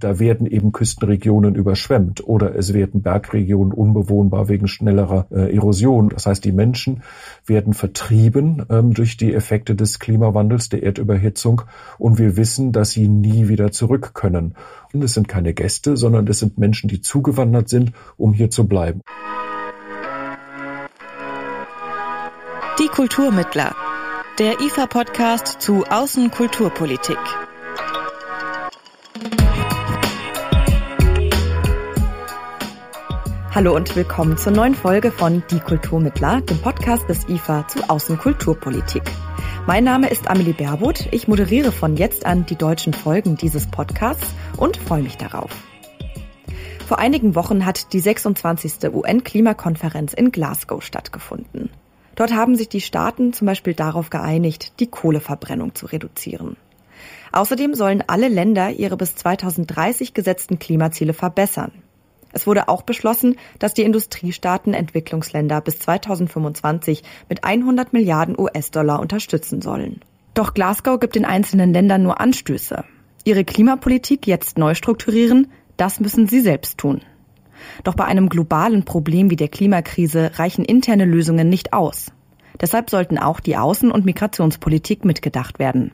Da werden eben Küstenregionen überschwemmt oder es werden Bergregionen unbewohnbar wegen schnellerer äh, Erosion. Das heißt, die Menschen werden vertrieben ähm, durch die Effekte des Klimawandels, der Erdüberhitzung und wir wissen, dass sie nie wieder zurück können. Und es sind keine Gäste, sondern es sind Menschen, die zugewandert sind, um hier zu bleiben. Die Kulturmittler. Der IFA-Podcast zu Außenkulturpolitik. Hallo und willkommen zur neuen Folge von Die Kulturmittler, dem Podcast des IFA zu Außenkulturpolitik. Mein Name ist Amelie Berbot. Ich moderiere von jetzt an die deutschen Folgen dieses Podcasts und freue mich darauf. Vor einigen Wochen hat die 26. UN-Klimakonferenz in Glasgow stattgefunden. Dort haben sich die Staaten zum Beispiel darauf geeinigt, die Kohleverbrennung zu reduzieren. Außerdem sollen alle Länder ihre bis 2030 gesetzten Klimaziele verbessern. Es wurde auch beschlossen, dass die Industriestaaten Entwicklungsländer bis 2025 mit 100 Milliarden US-Dollar unterstützen sollen. Doch Glasgow gibt den einzelnen Ländern nur Anstöße. Ihre Klimapolitik jetzt neu strukturieren, das müssen sie selbst tun. Doch bei einem globalen Problem wie der Klimakrise reichen interne Lösungen nicht aus. Deshalb sollten auch die Außen- und Migrationspolitik mitgedacht werden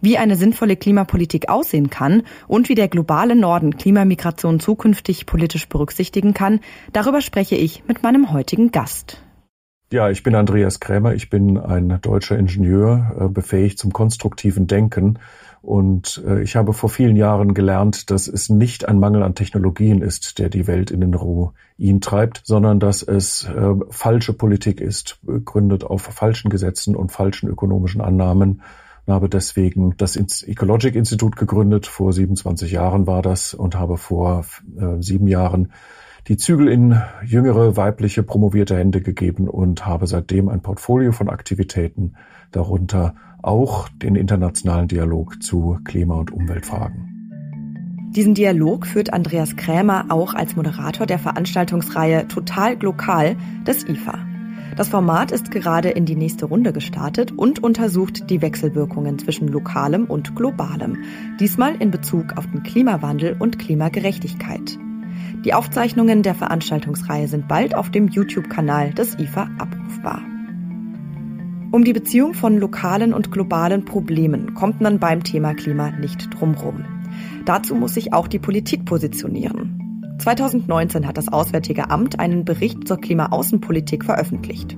wie eine sinnvolle Klimapolitik aussehen kann und wie der globale Norden Klimamigration zukünftig politisch berücksichtigen kann, darüber spreche ich mit meinem heutigen Gast. Ja, ich bin Andreas Krämer, ich bin ein deutscher Ingenieur, äh, befähigt zum konstruktiven Denken. Und äh, ich habe vor vielen Jahren gelernt, dass es nicht ein Mangel an Technologien ist, der die Welt in den Ruin treibt, sondern dass es äh, falsche Politik ist, gründet auf falschen Gesetzen und falschen ökonomischen Annahmen und habe deswegen das Ecologic Institut gegründet. Vor 27 Jahren war das und habe vor äh, sieben Jahren die Zügel in jüngere weibliche promovierte Hände gegeben und habe seitdem ein Portfolio von Aktivitäten, darunter auch den internationalen Dialog zu Klima- und Umweltfragen. Diesen Dialog führt Andreas Krämer auch als Moderator der Veranstaltungsreihe Total Glokal des IFA. Das Format ist gerade in die nächste Runde gestartet und untersucht die Wechselwirkungen zwischen lokalem und globalem, diesmal in Bezug auf den Klimawandel und Klimagerechtigkeit. Die Aufzeichnungen der Veranstaltungsreihe sind bald auf dem YouTube-Kanal des IFA abrufbar. Um die Beziehung von lokalen und globalen Problemen kommt man beim Thema Klima nicht drumherum. Dazu muss sich auch die Politik positionieren. 2019 hat das Auswärtige Amt einen Bericht zur Klimaaußenpolitik veröffentlicht.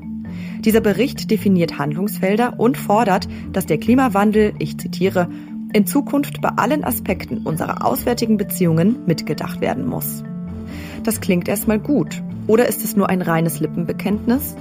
Dieser Bericht definiert Handlungsfelder und fordert, dass der Klimawandel, ich zitiere, in Zukunft bei allen Aspekten unserer auswärtigen Beziehungen mitgedacht werden muss. Das klingt erstmal gut. Oder ist es nur ein reines Lippenbekenntnis?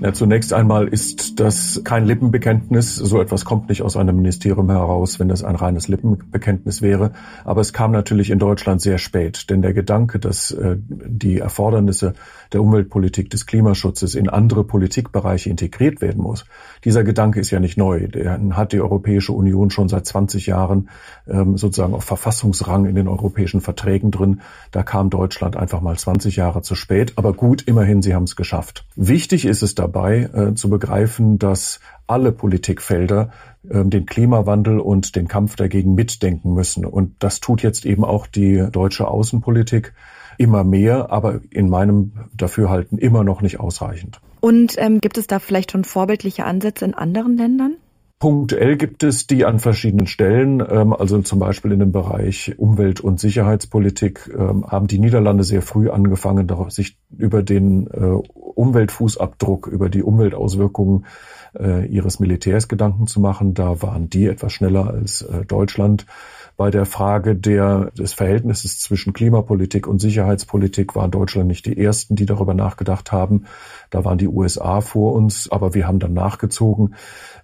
Ja, zunächst einmal ist das kein Lippenbekenntnis. So etwas kommt nicht aus einem Ministerium heraus, wenn das ein reines Lippenbekenntnis wäre. Aber es kam natürlich in Deutschland sehr spät. Denn der Gedanke, dass äh, die Erfordernisse der Umweltpolitik, des Klimaschutzes in andere Politikbereiche integriert werden muss, dieser Gedanke ist ja nicht neu. Der hat die Europäische Union schon seit 20 Jahren ähm, sozusagen auf Verfassungsrang in den europäischen Verträgen drin. Da kam Deutschland einfach mal 20 Jahre zu spät. Aber gut, immerhin, sie haben es geschafft. Wichtig ist es dabei, dabei äh, zu begreifen, dass alle Politikfelder äh, den Klimawandel und den Kampf dagegen mitdenken müssen. Und das tut jetzt eben auch die deutsche Außenpolitik immer mehr, aber in meinem Dafürhalten immer noch nicht ausreichend. Und ähm, gibt es da vielleicht schon vorbildliche Ansätze in anderen Ländern? Punktuell gibt es die an verschiedenen Stellen, ähm, also zum Beispiel in dem Bereich Umwelt- und Sicherheitspolitik ähm, haben die Niederlande sehr früh angefangen, sich über den äh, Umweltfußabdruck, über die Umweltauswirkungen äh, ihres Militärs Gedanken zu machen. Da waren die etwas schneller als äh, Deutschland. Bei der Frage der, des Verhältnisses zwischen Klimapolitik und Sicherheitspolitik war Deutschland nicht die ersten, die darüber nachgedacht haben. Da waren die USA vor uns, aber wir haben dann nachgezogen.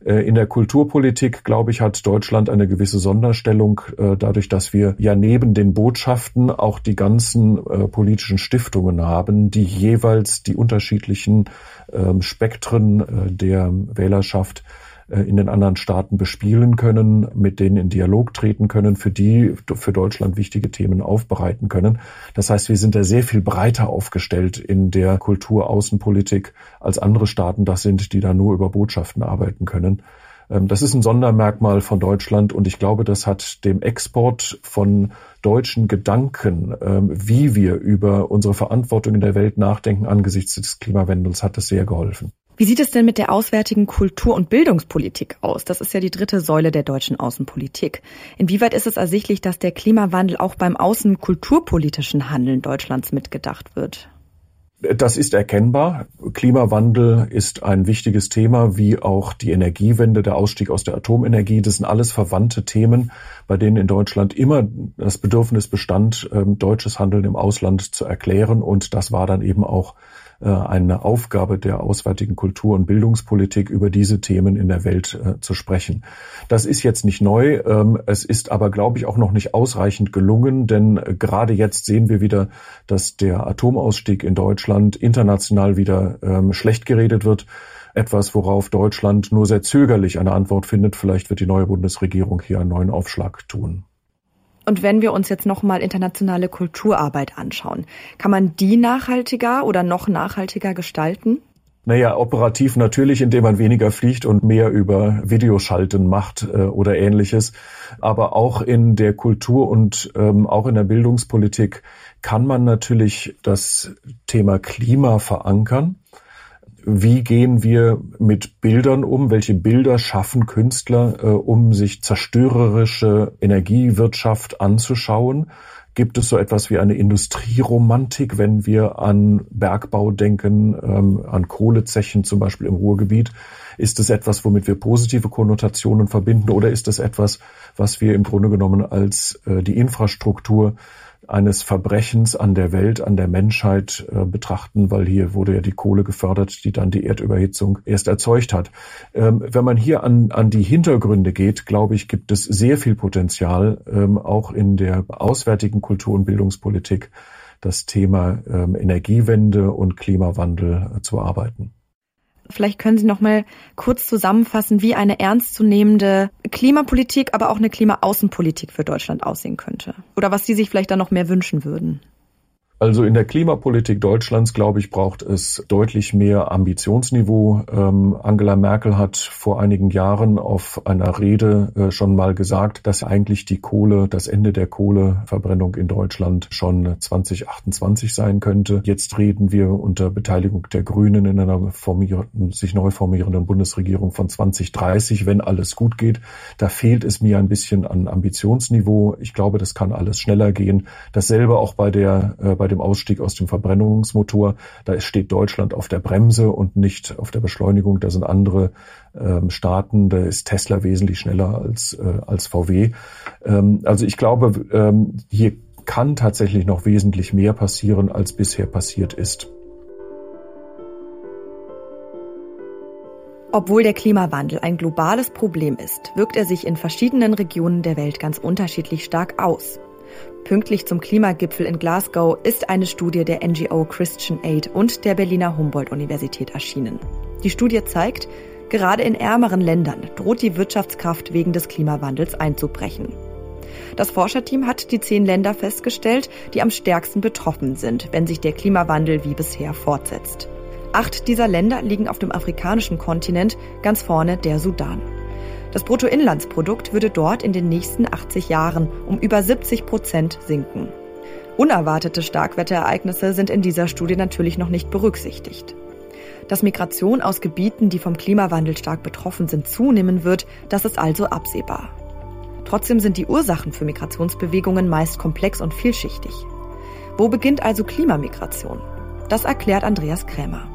Äh, in der Kulturpolitik, glaube ich, hat Deutschland eine gewisse Sonderstellung, äh, dadurch, dass wir ja neben den Botschaften auch die ganzen äh, politischen Stiftungen haben, die jeweils die unterschiedlichen ähm, Spektren der Wählerschaft äh, in den anderen Staaten bespielen können, mit denen in Dialog treten können, für die für Deutschland wichtige Themen aufbereiten können. Das heißt, wir sind da sehr viel breiter aufgestellt in der Kulturaußenpolitik als andere Staaten das sind, die da nur über Botschaften arbeiten können. Ähm, das ist ein Sondermerkmal von Deutschland und ich glaube, das hat dem Export von deutschen Gedanken, ähm, wie wir über unsere Verantwortung in der Welt nachdenken angesichts des Klimawandels, hat es sehr geholfen. Wie sieht es denn mit der auswärtigen Kultur- und Bildungspolitik aus? Das ist ja die dritte Säule der deutschen Außenpolitik. Inwieweit ist es ersichtlich, dass der Klimawandel auch beim außenkulturpolitischen Handeln Deutschlands mitgedacht wird? Das ist erkennbar. Klimawandel ist ein wichtiges Thema, wie auch die Energiewende, der Ausstieg aus der Atomenergie. Das sind alles verwandte Themen, bei denen in Deutschland immer das Bedürfnis bestand, ähm, deutsches Handeln im Ausland zu erklären. Und das war dann eben auch eine Aufgabe der auswärtigen Kultur- und Bildungspolitik, über diese Themen in der Welt äh, zu sprechen. Das ist jetzt nicht neu. Ähm, es ist aber, glaube ich, auch noch nicht ausreichend gelungen, denn äh, gerade jetzt sehen wir wieder, dass der Atomausstieg in Deutschland international wieder ähm, schlecht geredet wird etwas, worauf Deutschland nur sehr zögerlich eine Antwort findet. Vielleicht wird die neue Bundesregierung hier einen neuen Aufschlag tun. Und wenn wir uns jetzt nochmal internationale Kulturarbeit anschauen, kann man die nachhaltiger oder noch nachhaltiger gestalten? Naja, operativ natürlich, indem man weniger fliegt und mehr über Videoschalten macht äh, oder ähnliches. Aber auch in der Kultur und ähm, auch in der Bildungspolitik kann man natürlich das Thema Klima verankern wie gehen wir mit Bildern um? Welche Bilder schaffen Künstler, äh, um sich zerstörerische Energiewirtschaft anzuschauen? Gibt es so etwas wie eine Industrieromantik, wenn wir an Bergbau denken, ähm, an Kohlezechen zum Beispiel im Ruhrgebiet? Ist es etwas, womit wir positive Konnotationen verbinden oder ist es etwas, was wir im Grunde genommen als äh, die Infrastruktur eines Verbrechens an der Welt, an der Menschheit äh, betrachten, weil hier wurde ja die Kohle gefördert, die dann die Erdüberhitzung erst erzeugt hat. Ähm, wenn man hier an, an die Hintergründe geht, glaube ich, gibt es sehr viel Potenzial, ähm, auch in der auswärtigen Kultur- und Bildungspolitik das Thema ähm, Energiewende und Klimawandel äh, zu arbeiten. Vielleicht können Sie noch mal kurz zusammenfassen, wie eine ernstzunehmende Klimapolitik, aber auch eine Klimaaußenpolitik für Deutschland aussehen könnte. Oder was Sie sich vielleicht da noch mehr wünschen würden. Also in der Klimapolitik Deutschlands, glaube ich, braucht es deutlich mehr Ambitionsniveau. Ähm, Angela Merkel hat vor einigen Jahren auf einer Rede äh, schon mal gesagt, dass eigentlich die Kohle, das Ende der Kohleverbrennung in Deutschland schon 2028 sein könnte. Jetzt reden wir unter Beteiligung der Grünen in einer sich neu formierenden Bundesregierung von 2030, wenn alles gut geht. Da fehlt es mir ein bisschen an Ambitionsniveau. Ich glaube, das kann alles schneller gehen. Dasselbe auch bei der äh, bei bei dem Ausstieg aus dem Verbrennungsmotor. Da steht Deutschland auf der Bremse und nicht auf der Beschleunigung. Da sind andere ähm, Staaten. Da ist Tesla wesentlich schneller als, äh, als VW. Ähm, also ich glaube, ähm, hier kann tatsächlich noch wesentlich mehr passieren, als bisher passiert ist. Obwohl der Klimawandel ein globales Problem ist, wirkt er sich in verschiedenen Regionen der Welt ganz unterschiedlich stark aus. Pünktlich zum Klimagipfel in Glasgow ist eine Studie der NGO Christian Aid und der Berliner Humboldt-Universität erschienen. Die Studie zeigt, gerade in ärmeren Ländern droht die Wirtschaftskraft wegen des Klimawandels einzubrechen. Das Forscherteam hat die zehn Länder festgestellt, die am stärksten betroffen sind, wenn sich der Klimawandel wie bisher fortsetzt. Acht dieser Länder liegen auf dem afrikanischen Kontinent, ganz vorne der Sudan. Das Bruttoinlandsprodukt würde dort in den nächsten 80 Jahren um über 70 Prozent sinken. Unerwartete Starkwetterereignisse sind in dieser Studie natürlich noch nicht berücksichtigt. Dass Migration aus Gebieten, die vom Klimawandel stark betroffen sind, zunehmen wird, das ist also absehbar. Trotzdem sind die Ursachen für Migrationsbewegungen meist komplex und vielschichtig. Wo beginnt also Klimamigration? Das erklärt Andreas Krämer.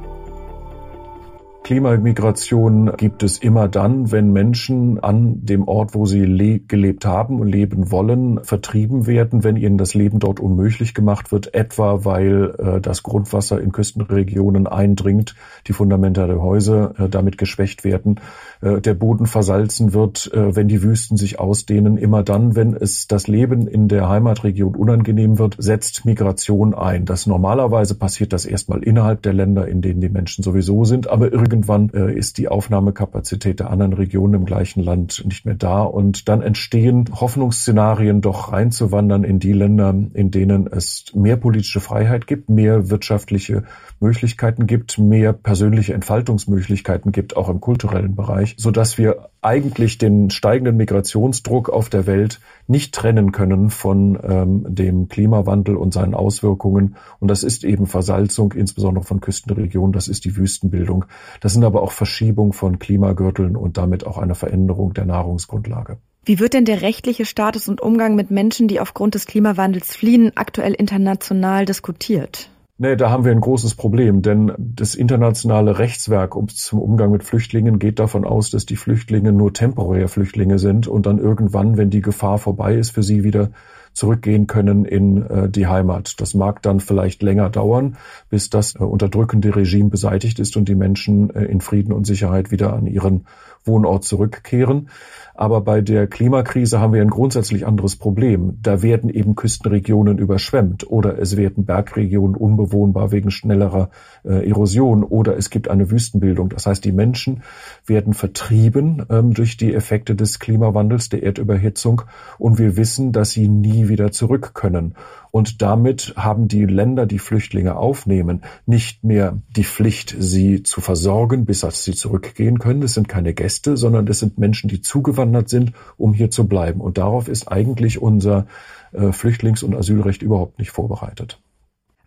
Klimamigration gibt es immer dann, wenn Menschen an dem Ort, wo sie gelebt haben und leben wollen, vertrieben werden, wenn ihnen das Leben dort unmöglich gemacht wird, etwa weil äh, das Grundwasser in Küstenregionen eindringt, die Fundamente der Häuser äh, damit geschwächt werden, äh, der Boden versalzen wird, äh, wenn die Wüsten sich ausdehnen. Immer dann, wenn es das Leben in der Heimatregion unangenehm wird, setzt Migration ein. Das normalerweise passiert das erstmal innerhalb der Länder, in denen die Menschen sowieso sind, aber irgendwann äh, ist die Aufnahmekapazität der anderen Regionen im gleichen Land nicht mehr da und dann entstehen Hoffnungsszenarien, doch reinzuwandern in die Länder, in denen es mehr politische Freiheit gibt, mehr wirtschaftliche Möglichkeiten gibt, mehr persönliche Entfaltungsmöglichkeiten gibt, auch im kulturellen Bereich, so dass wir eigentlich den steigenden Migrationsdruck auf der Welt nicht trennen können von ähm, dem Klimawandel und seinen Auswirkungen. Und das ist eben Versalzung, insbesondere von Küstenregionen, das ist die Wüstenbildung. Das sind aber auch Verschiebung von Klimagürteln und damit auch eine Veränderung der Nahrungsgrundlage. Wie wird denn der rechtliche Status und Umgang mit Menschen, die aufgrund des Klimawandels fliehen, aktuell international diskutiert? Nee, da haben wir ein großes Problem, denn das internationale Rechtswerk zum Umgang mit Flüchtlingen geht davon aus, dass die Flüchtlinge nur temporär Flüchtlinge sind und dann irgendwann, wenn die Gefahr vorbei ist, für sie wieder zurückgehen können in äh, die Heimat. Das mag dann vielleicht länger dauern, bis das äh, unterdrückende Regime beseitigt ist und die Menschen äh, in Frieden und Sicherheit wieder an ihren Wohnort zurückkehren. Aber bei der Klimakrise haben wir ein grundsätzlich anderes Problem. Da werden eben Küstenregionen überschwemmt oder es werden Bergregionen unbewohnbar wegen schnellerer äh, Erosion oder es gibt eine Wüstenbildung. Das heißt, die Menschen werden vertrieben ähm, durch die Effekte des Klimawandels, der Erdüberhitzung und wir wissen, dass sie nie wieder zurück können. Und damit haben die Länder, die Flüchtlinge aufnehmen, nicht mehr die Pflicht, sie zu versorgen, bis sie zurückgehen können. Das sind keine Gäste, sondern das sind Menschen, die zugewandert sind, um hier zu bleiben. Und darauf ist eigentlich unser äh, Flüchtlings- und Asylrecht überhaupt nicht vorbereitet.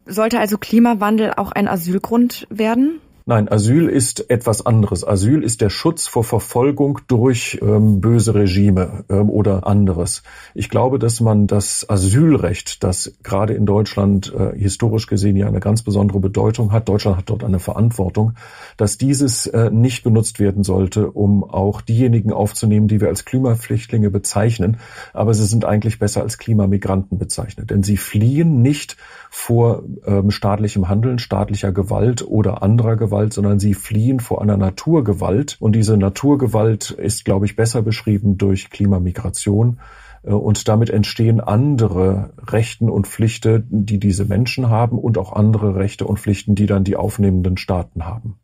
Sollte also Klimawandel auch ein Asylgrund werden? Nein, Asyl ist etwas anderes. Asyl ist der Schutz vor Verfolgung durch ähm, böse Regime ähm, oder anderes. Ich glaube, dass man das Asylrecht, das gerade in Deutschland äh, historisch gesehen ja eine ganz besondere Bedeutung hat, Deutschland hat dort eine Verantwortung, dass dieses äh, nicht benutzt werden sollte, um auch diejenigen aufzunehmen, die wir als Klimaflüchtlinge bezeichnen. Aber sie sind eigentlich besser als Klimamigranten bezeichnet, denn sie fliehen nicht vor ähm, staatlichem Handeln, staatlicher Gewalt oder anderer Gewalt Gewalt, sondern sie fliehen vor einer Naturgewalt. Und diese Naturgewalt ist, glaube ich, besser beschrieben durch Klimamigration. Äh, und damit entstehen andere Rechten und Pflichten, die diese Menschen haben und auch andere Rechte und Pflichten, die dann die aufnehmenden Staaten haben.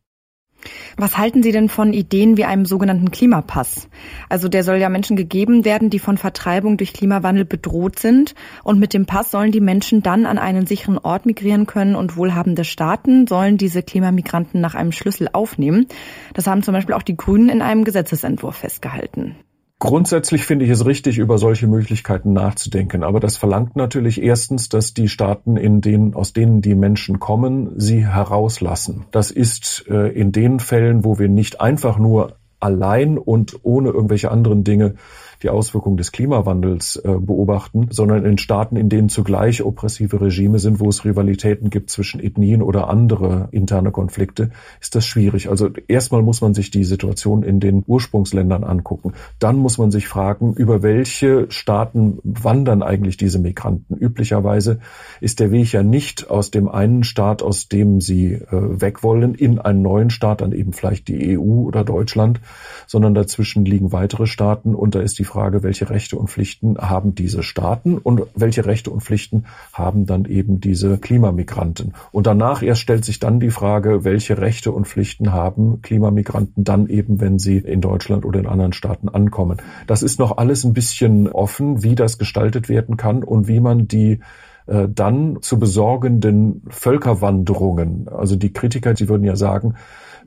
Was halten Sie denn von Ideen wie einem sogenannten Klimapass? Also der soll ja Menschen gegeben werden, die von Vertreibung durch Klimawandel bedroht sind. Und mit dem Pass sollen die Menschen dann an einen sicheren Ort migrieren können und wohlhabende Staaten sollen diese Klimamigranten nach einem Schlüssel aufnehmen. Das haben zum Beispiel auch die Grünen in einem Gesetzesentwurf festgehalten. Grundsätzlich finde ich es richtig, über solche Möglichkeiten nachzudenken. Aber das verlangt natürlich erstens, dass die Staaten, in denen, aus denen die Menschen kommen, sie herauslassen. Das ist äh, in den Fällen, wo wir nicht einfach nur allein und ohne irgendwelche anderen Dinge die Auswirkungen des Klimawandels äh, beobachten, sondern in Staaten, in denen zugleich oppressive Regime sind, wo es Rivalitäten gibt zwischen Ethnien oder andere interne Konflikte, ist das schwierig. Also erstmal muss man sich die Situation in den Ursprungsländern angucken. Dann muss man sich fragen, über welche Staaten wandern eigentlich diese Migranten. Üblicherweise ist der Weg ja nicht aus dem einen Staat, aus dem sie äh, weg wollen, in einen neuen Staat, dann eben vielleicht die EU oder Deutschland, sondern dazwischen liegen weitere Staaten und da ist die Frage, welche Rechte und Pflichten haben diese Staaten und welche Rechte und Pflichten haben dann eben diese Klimamigranten. Und danach erst stellt sich dann die Frage, welche Rechte und Pflichten haben Klimamigranten dann eben, wenn sie in Deutschland oder in anderen Staaten ankommen. Das ist noch alles ein bisschen offen, wie das gestaltet werden kann und wie man die äh, dann zu besorgenden Völkerwanderungen, also die Kritiker, die würden ja sagen,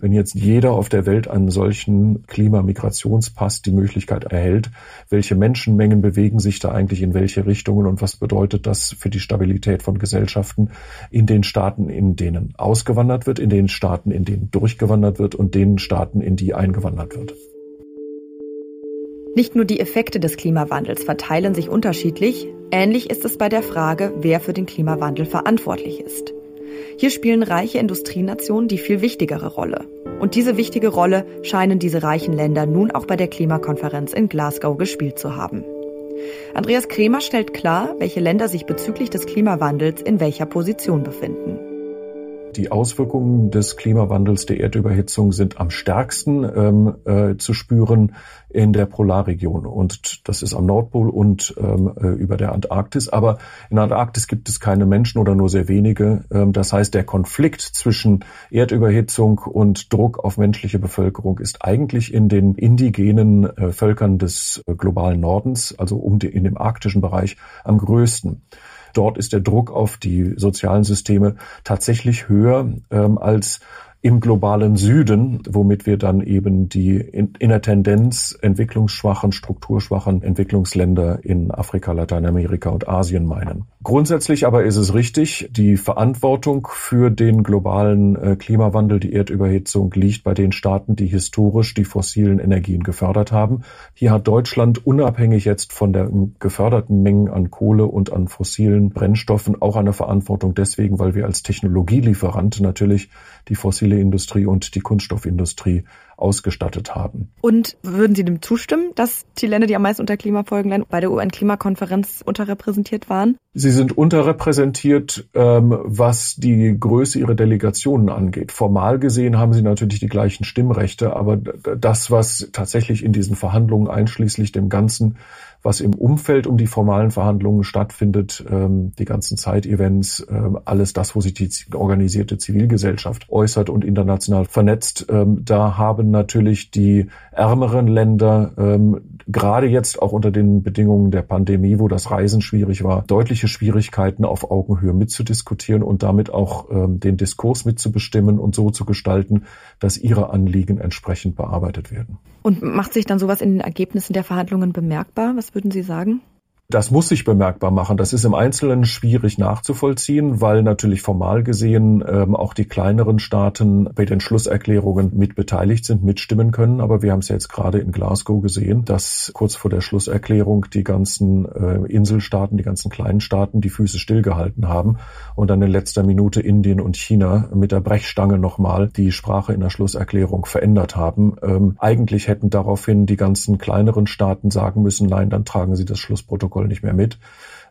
wenn jetzt jeder auf der Welt einen solchen Klimamigrationspass die Möglichkeit erhält, welche Menschenmengen bewegen sich da eigentlich in welche Richtungen und was bedeutet das für die Stabilität von Gesellschaften in den Staaten, in denen ausgewandert wird, in den Staaten, in denen durchgewandert wird und den Staaten, in die eingewandert wird. Nicht nur die Effekte des Klimawandels verteilen sich unterschiedlich, ähnlich ist es bei der Frage, wer für den Klimawandel verantwortlich ist. Hier spielen reiche Industrienationen die viel wichtigere Rolle. Und diese wichtige Rolle scheinen diese reichen Länder nun auch bei der Klimakonferenz in Glasgow gespielt zu haben. Andreas Kremer stellt klar, welche Länder sich bezüglich des Klimawandels in welcher Position befinden. Die Auswirkungen des Klimawandels, der Erdüberhitzung sind am stärksten ähm, äh, zu spüren in der Polarregion. Und das ist am Nordpol und ähm, äh, über der Antarktis. Aber in der Antarktis gibt es keine Menschen oder nur sehr wenige. Ähm, das heißt, der Konflikt zwischen Erdüberhitzung und Druck auf menschliche Bevölkerung ist eigentlich in den indigenen äh, Völkern des äh, globalen Nordens, also um die, in dem arktischen Bereich, am größten. Dort ist der Druck auf die sozialen Systeme tatsächlich höher ähm, als im globalen Süden, womit wir dann eben die in, in der Tendenz entwicklungsschwachen, strukturschwachen Entwicklungsländer in Afrika, Lateinamerika und Asien meinen. Grundsätzlich aber ist es richtig, die Verantwortung für den globalen äh, Klimawandel, die Erdüberhitzung liegt bei den Staaten, die historisch die fossilen Energien gefördert haben. Hier hat Deutschland unabhängig jetzt von der geförderten Mengen an Kohle und an fossilen Brennstoffen auch eine Verantwortung deswegen, weil wir als Technologielieferant natürlich die fossile Industrie und die Kunststoffindustrie ausgestattet haben. Und würden Sie dem zustimmen, dass die Länder, die am meisten unter Klimafolgen bei der UN-Klimakonferenz unterrepräsentiert waren? Sie sind unterrepräsentiert, ähm, was die Größe ihrer Delegationen angeht. Formal gesehen haben sie natürlich die gleichen Stimmrechte, aber das, was tatsächlich in diesen Verhandlungen einschließlich dem Ganzen was im Umfeld um die formalen Verhandlungen stattfindet, ähm, die ganzen Zeitevents, ähm, alles das, wo sich die organisierte Zivilgesellschaft äußert und international vernetzt, ähm, da haben natürlich die ärmeren Länder gerade jetzt auch unter den Bedingungen der Pandemie, wo das Reisen schwierig war, deutliche Schwierigkeiten auf Augenhöhe mitzudiskutieren und damit auch den Diskurs mitzubestimmen und so zu gestalten, dass ihre Anliegen entsprechend bearbeitet werden. Und macht sich dann sowas in den Ergebnissen der Verhandlungen bemerkbar? Was würden Sie sagen? Das muss sich bemerkbar machen. Das ist im Einzelnen schwierig nachzuvollziehen, weil natürlich formal gesehen ähm, auch die kleineren Staaten bei den Schlusserklärungen mit beteiligt sind, mitstimmen können. Aber wir haben es jetzt gerade in Glasgow gesehen, dass kurz vor der Schlusserklärung die ganzen äh, Inselstaaten, die ganzen kleinen Staaten die Füße stillgehalten haben und dann in letzter Minute Indien und China mit der Brechstange nochmal die Sprache in der Schlusserklärung verändert haben. Ähm, eigentlich hätten daraufhin die ganzen kleineren Staaten sagen müssen, nein, dann tragen sie das Schlussprotokoll Protokoll nicht mehr mit.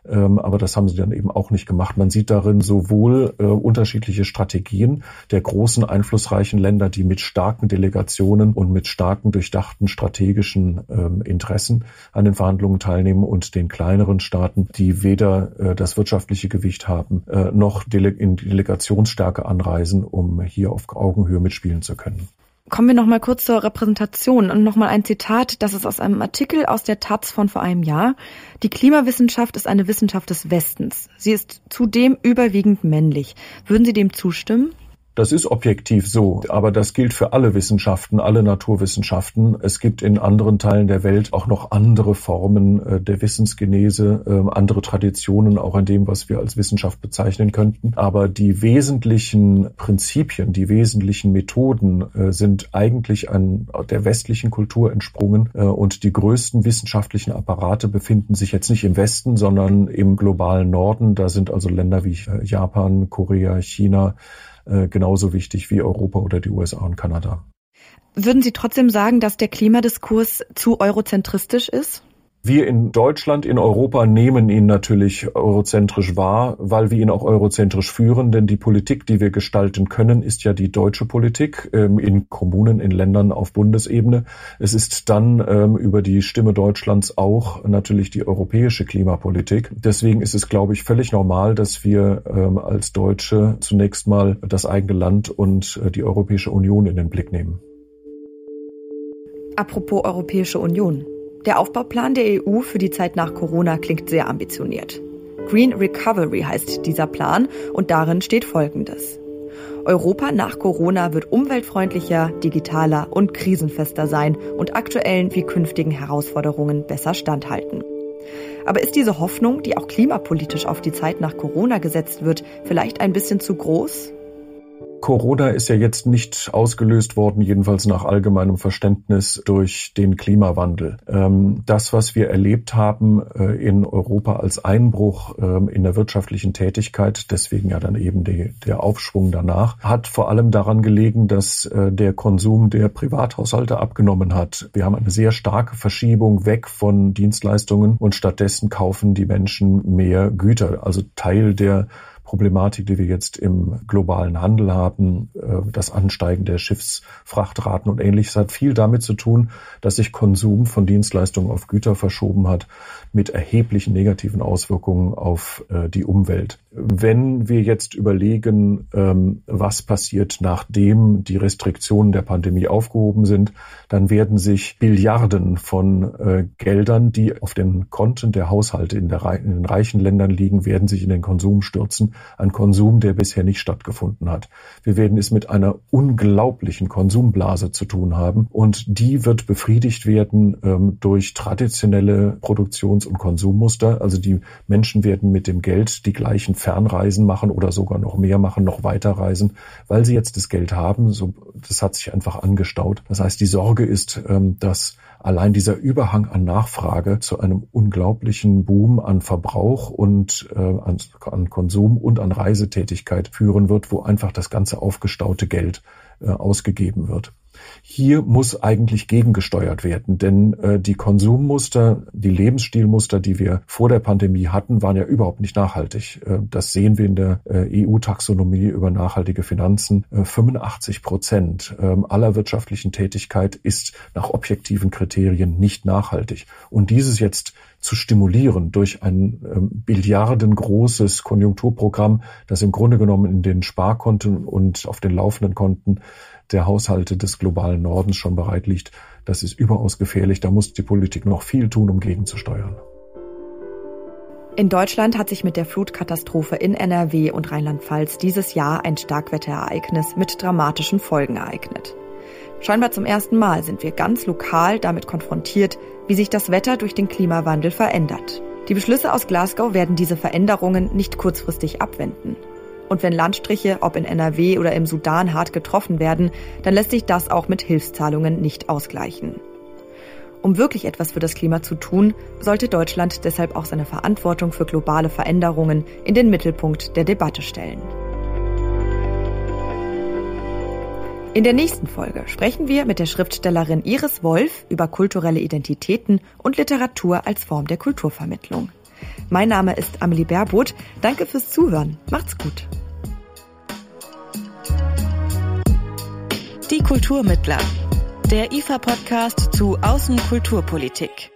Ähm, aber das haben sie dann eben auch nicht gemacht. Man sieht darin sowohl äh, unterschiedliche Strategien der großen einflussreichen Länder, die mit starken Delegationen und mit starken durchdachten strategischen ähm, Interessen an den Verhandlungen teilnehmen und den kleineren Staaten, die weder äh, das wirtschaftliche Gewicht haben, äh, noch in Delegationsstärke anreisen, um hier auf Augenhöhe mitspielen zu können. Kommen wir noch mal kurz zur Repräsentation und noch mal ein Zitat, das ist aus einem Artikel aus der Taz von vor einem Jahr. Die Klimawissenschaft ist eine Wissenschaft des Westens. Sie ist zudem überwiegend männlich. Würden Sie dem zustimmen? Das ist objektiv so, aber das gilt für alle Wissenschaften, alle Naturwissenschaften. Es gibt in anderen Teilen der Welt auch noch andere Formen äh, der Wissensgenese, äh, andere Traditionen, auch in dem, was wir als Wissenschaft bezeichnen könnten. Aber die wesentlichen Prinzipien, die wesentlichen Methoden äh, sind eigentlich an der westlichen Kultur entsprungen und die größten wissenschaftlichen Apparate befinden sich jetzt nicht im Westen, sondern im globalen Norden. Da sind also Länder wie Japan, Korea, China, äh, genauso wichtig wie Europa oder die USA und Kanada. Würden Sie trotzdem sagen, dass der Klimadiskurs zu eurozentristisch ist? Wir in Deutschland, in Europa nehmen ihn natürlich eurozentrisch wahr, weil wir ihn auch eurozentrisch führen, denn die Politik, die wir gestalten können, ist ja die deutsche Politik ähm, in Kommunen, in Ländern auf Bundesebene. Es ist dann ähm, über die Stimme Deutschlands auch natürlich die europäische Klimapolitik. Deswegen ist es, glaube ich, völlig normal, dass wir ähm, als Deutsche zunächst mal das eigene Land und äh, die Europäische Union in den Blick nehmen. Apropos Europäische Union. Der Aufbauplan der EU für die Zeit nach Corona klingt sehr ambitioniert. Green Recovery heißt dieser Plan und darin steht Folgendes. Europa nach Corona wird umweltfreundlicher, digitaler und krisenfester sein und aktuellen wie künftigen Herausforderungen besser standhalten. Aber ist diese Hoffnung, die auch klimapolitisch auf die Zeit nach Corona gesetzt wird, vielleicht ein bisschen zu groß? Corona ist ja jetzt nicht ausgelöst worden, jedenfalls nach allgemeinem Verständnis, durch den Klimawandel. Ähm, das, was wir erlebt haben äh, in Europa als Einbruch ähm, in der wirtschaftlichen Tätigkeit, deswegen ja dann eben der Aufschwung danach, hat vor allem daran gelegen, dass äh, der Konsum der Privathaushalte abgenommen hat. Wir haben eine sehr starke Verschiebung weg von Dienstleistungen und stattdessen kaufen die Menschen mehr Güter. Also Teil der Problematik, die wir jetzt im globalen Handel haben, äh, das Ansteigen der Schiffsfrachtraten und ähnliches, hat viel damit zu tun, dass sich Konsum von Dienstleistungen auf Güter verschoben hat, mit erheblichen negativen Auswirkungen auf äh, die Umwelt. Wenn wir jetzt überlegen, ähm, was passiert, nachdem die Restriktionen der Pandemie aufgehoben sind, dann werden sich Billiarden von äh, Geldern, die auf den Konten der Haushalte in, der, in den reichen Ländern liegen, werden sich in den Konsum stürzen. Ein Konsum, der bisher nicht stattgefunden hat. Wir werden es mit einer unglaublichen Konsumblase zu tun haben und die wird befriedigt werden ähm, durch traditionelle Produktions- und Konsummuster. Also die Menschen werden mit dem Geld die gleichen Fernreisen machen oder sogar noch mehr machen, noch weiter reisen, weil sie jetzt das Geld haben. So, das hat sich einfach angestaut. Das heißt, die Sorge ist, ähm, dass allein dieser Überhang an Nachfrage zu einem unglaublichen Boom an Verbrauch und äh, an, Konsum und an Reisetätigkeit führen wird, wo einfach das ganze aufgestaute Geld äh, ausgegeben wird. Hier muss eigentlich gegengesteuert werden, denn äh, die Konsummuster, die Lebensstilmuster, die wir vor der Pandemie hatten, waren ja überhaupt nicht nachhaltig. Äh, das sehen wir in der äh, EU-Taxonomie über nachhaltige Finanzen. 85 äh, Prozent ähm, aller wirtschaftlichen Tätigkeit ist nach objektiven Kriterien nicht nachhaltig. Und dieses jetzt zu stimulieren durch ein ähm, billiardengroßes Konjunkturprogramm, das im Grunde genommen in den Sparkonten und auf den laufenden Konten der Haushalte des globalen Nordens schon bereit liegt, das ist überaus gefährlich. Da muss die Politik noch viel tun, um gegenzusteuern. In Deutschland hat sich mit der Flutkatastrophe in NRW und Rheinland-Pfalz dieses Jahr ein Starkwetterereignis mit dramatischen Folgen ereignet. Scheinbar zum ersten Mal sind wir ganz lokal damit konfrontiert, wie sich das Wetter durch den Klimawandel verändert. Die Beschlüsse aus Glasgow werden diese Veränderungen nicht kurzfristig abwenden. Und wenn Landstriche, ob in NRW oder im Sudan, hart getroffen werden, dann lässt sich das auch mit Hilfszahlungen nicht ausgleichen. Um wirklich etwas für das Klima zu tun, sollte Deutschland deshalb auch seine Verantwortung für globale Veränderungen in den Mittelpunkt der Debatte stellen. In der nächsten Folge sprechen wir mit der Schriftstellerin Iris Wolf über kulturelle Identitäten und Literatur als Form der Kulturvermittlung. Mein Name ist Amelie Baerboth. Danke fürs Zuhören. Macht's gut. Die Kulturmittler. Der IFA-Podcast zu Außenkulturpolitik.